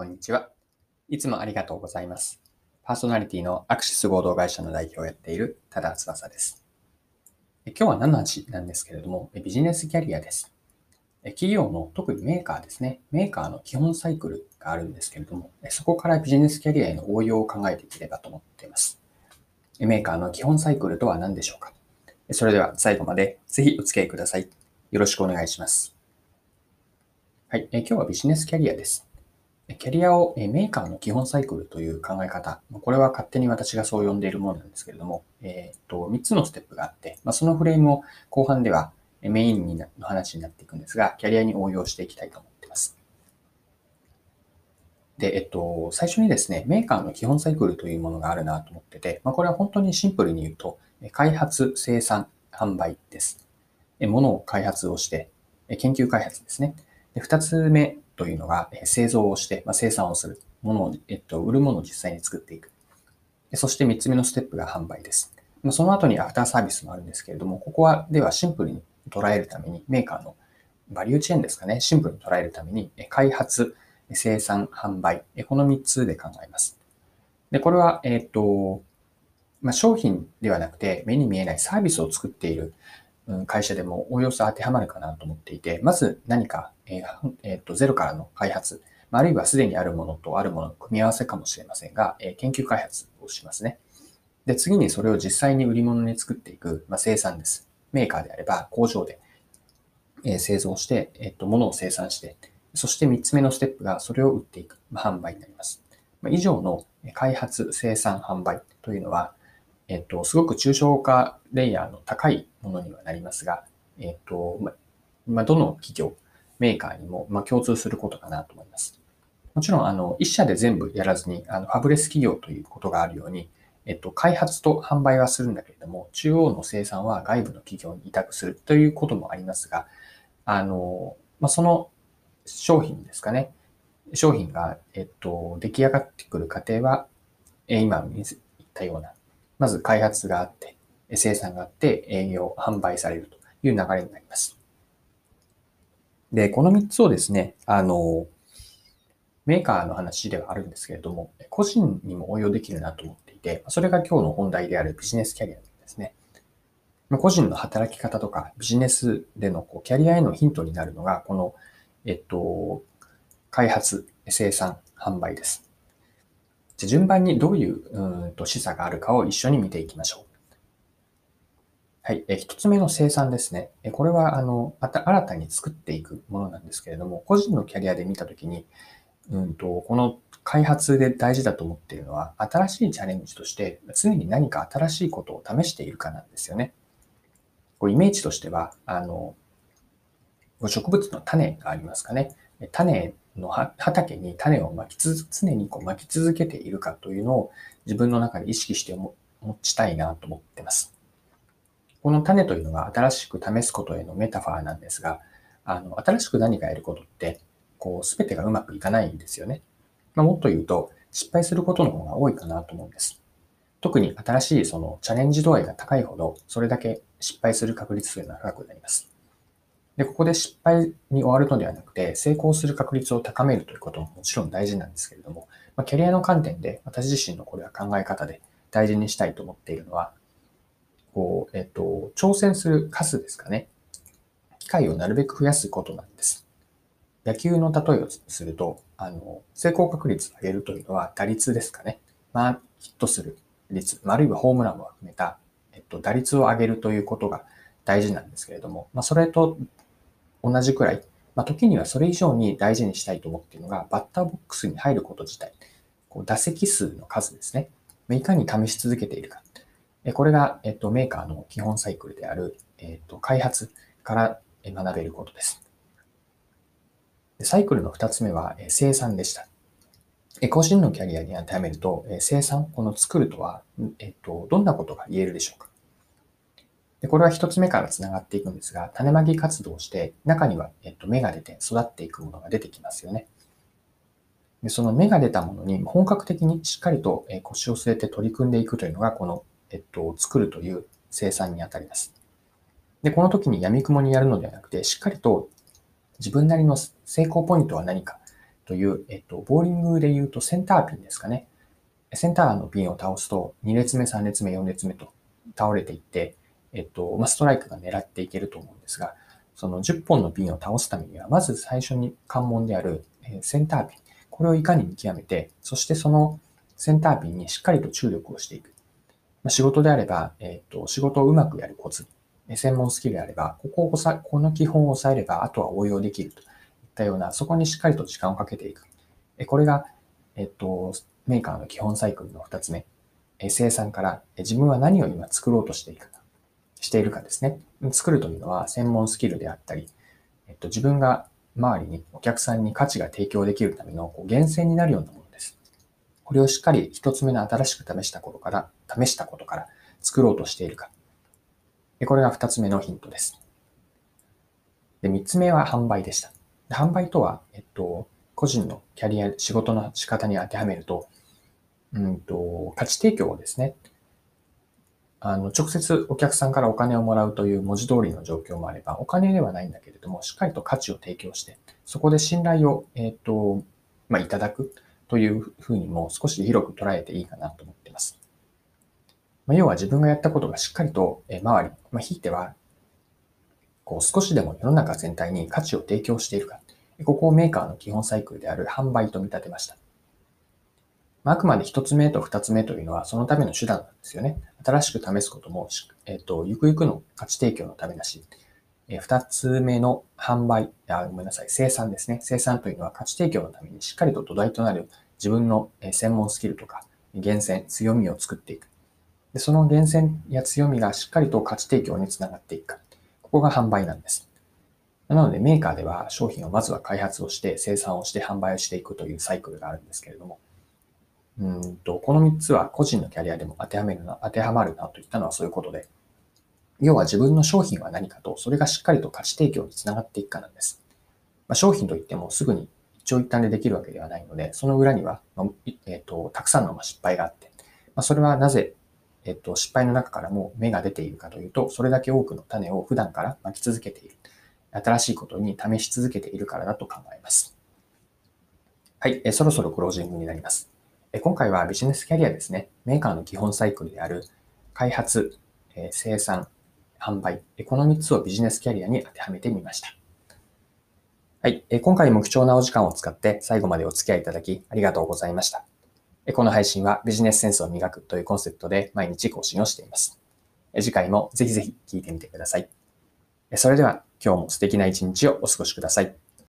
こんにちは。いつもありがとうございます。パーソナリティのアクシス合同会社の代表をやっている多田翼です。今日は何の話なんですけれども、ビジネスキャリアです。企業の特にメーカーですね。メーカーの基本サイクルがあるんですけれども、そこからビジネスキャリアへの応用を考えていければと思っています。メーカーの基本サイクルとは何でしょうかそれでは最後までぜひお付き合いください。よろしくお願いします。はい。え今日はビジネスキャリアです。キャリアをメーカーの基本サイクルという考え方、これは勝手に私がそう呼んでいるものなんですけれども、えっと、3つのステップがあって、まあ、そのフレームを後半ではメインにの話になっていくんですが、キャリアに応用していきたいと思っています。で、えっと、最初にですね、メーカーの基本サイクルというものがあるなと思ってて、まあ、これは本当にシンプルに言うと、開発、生産、販売です。ものを開発をして、研究開発ですね。で2つ目というのが、製造をして、まあ、生産をする。ものを、えっと、売るものを実際に作っていく。そして3つ目のステップが販売です。まあ、その後にアフターサービスもあるんですけれども、ここは、ではシンプルに捉えるために、メーカーのバリューチェーンですかね、シンプルに捉えるために、開発、生産、販売、この3つで考えます。で、これは、えっと、まあ、商品ではなくて、目に見えないサービスを作っている会社でもおおよそ当てはまるかなと思っていて、まず何か、えーえー、とゼロからの開発、あるいはすでにあるものとあるものの組み合わせかもしれませんが、えー、研究開発をしますね。で、次にそれを実際に売り物に作っていく、まあ、生産です。メーカーであれば工場で、え、製造して、えー、と物を生産して、そして3つ目のステップがそれを売っていく、まあ、販売になります。まあ、以上の開発、生産、販売というのは、えっと、すごく抽象化レイヤーの高いものにはなりますが、えっと、ま、まどの企業、メーカーにも、ま共通することかなと思います。もちろん、あの、一社で全部やらずに、あの、ファブレス企業ということがあるように、えっと、開発と販売はするんだけれども、中央の生産は外部の企業に委託するということもありますが、あの、まその商品ですかね。商品が、えっと、出来上がってくる過程は、今言ったようなまず開発があって、生産があって、営業、販売されるという流れになります。で、この3つをですね、あの、メーカーの話ではあるんですけれども、個人にも応用できるなと思っていて、それが今日の本題であるビジネスキャリアですね。個人の働き方とかビジネスでのこうキャリアへのヒントになるのが、この、えっと、開発、生産、販売です。じゃ順番にどういううんと示唆があるかを一緒に見ていきましょう。はい。え一つ目の生産ですね。えこれは、あの、また新たに作っていくものなんですけれども、個人のキャリアで見たときに、うんと、この開発で大事だと思っているのは、新しいチャレンジとして、常に何か新しいことを試しているかなんですよね。こうイメージとしては、あの、植物の種がありますかね。種の畑に種をまきつ常にこう巻き続けているかというのを自分の中で意識して持ちたいなと思ってます。この種というのが新しく試すことへのメタファーなんですが、あの新しく何かやることって、こう全てがうまくいかないんですよね。まあ、もっと言うと、失敗することの方が多いかなと思うんです。特に新しいそのチャレンジ度合いが高いほど、それだけ失敗する確率というのは高くなります。で、ここで失敗に終わるのではなくて、成功する確率を高めるということももちろん大事なんですけれども、まあ、キャリアの観点で私自身のこれは考え方で大事にしたいと思っているのは、こう、えっと、挑戦する数ですかね。機会をなるべく増やすことなんです。野球の例えをすると、あの、成功確率を上げるというのは打率ですかね。まあ、ヒットする率、あるいはホームランを含めた、えっと、打率を上げるということが大事なんですけれども、まあ、それと同じくらい、まあ、時にはそれ以上に大事にしたいと思っているのが、バッターボックスに入ること自体、こう打席数の数ですね。いかに試し続けているか。これが、えっと、メーカーの基本サイクルである、えっと、開発から学べることです。サイクルの2つ目は生産でした。個人のキャリアに当てはめると、生産、この作るとは、えっと、どんなことが言えるでしょうかでこれは一つ目から繋がっていくんですが、種まき活動をして、中には、えっと、芽が出て育っていくものが出てきますよね。でその芽が出たものに本格的にしっかりと腰を据えて取り組んでいくというのが、この、えっと、作るという生産にあたります。で、この時に闇雲にやるのではなくて、しっかりと自分なりの成功ポイントは何かという、えっと、ボーリングで言うとセンターピンですかね。センターのピンを倒すと、2列目、3列目、4列目と倒れていって、えっと、まあ、ストライクが狙っていけると思うんですが、その10本のピンを倒すためには、まず最初に関門であるセンターピン。これをいかに見極めて、そしてそのセンターピンにしっかりと注力をしていく。まあ、仕事であれば、えっと、仕事をうまくやるコツ。専門スキルであれば、ここをさ、この基本を押さえれば、あとは応用できるといったような、そこにしっかりと時間をかけていく。これが、えっと、メーカーの基本サイクルの2つ目。生産から自分は何を今作ろうとしていくか、しているかですね。作るというのは専門スキルであったり、えっと、自分が周りにお客さんに価値が提供できるためのこう源泉になるようなものです。これをしっかり一つ目の新しく試したことから、試したことから作ろうとしているか。でこれが二つ目のヒントです。で、三つ目は販売でした。販売とは、えっと、個人のキャリア、仕事の仕方に当てはめると、うんと、価値提供をですね、あの、直接お客さんからお金をもらうという文字通りの状況もあれば、お金ではないんだけれども、しっかりと価値を提供して、そこで信頼を、えっ、と、まあ、いただくというふうにも少し広く捉えていいかなと思っています。まあ、要は自分がやったことがしっかりと、え周り、まあ、ひいては、こう少しでも世の中全体に価値を提供しているか、ここをメーカーの基本サイクルである販売と見立てました。あくまで一つ目と二つ目というのはそのための手段なんですよね。新しく試すことも、えっ、と、ゆくゆくの価値提供のためだし、え、二つ目の販売あ、ごめんなさい、生産ですね。生産というのは価値提供のためにしっかりと土台となる自分の専門スキルとか、源泉、強みを作っていく。でその源泉や強みがしっかりと価値提供につながっていくか。ここが販売なんです。なのでメーカーでは商品をまずは開発をして生産をして販売をしていくというサイクルがあるんですけれども、うんと、この3つは個人のキャリアでも当てはめるな、当てはまるなといったのはそういうことで、要は自分の商品は何かと、それがしっかりと価値提供につながっていくかなんです。まあ、商品といってもすぐに一長一短でできるわけではないので、その裏には、まあ、えっ、ー、と、たくさんの失敗があって、まあ、それはなぜ、えっ、ー、と、失敗の中からも芽が出ているかというと、それだけ多くの種を普段から巻き続けている。新しいことに試し続けているからだと考えます。はい、えそろそろクロージングになります。今回はビジネスキャリアですね。メーカーの基本サイクルである開発、生産、販売、この3つをビジネスキャリアに当てはめてみました。はい。今回も貴重なお時間を使って最後までお付き合いいただきありがとうございました。この配信はビジネスセンスを磨くというコンセプトで毎日更新をしています。次回もぜひぜひ聞いてみてください。それでは今日も素敵な一日をお過ごしください。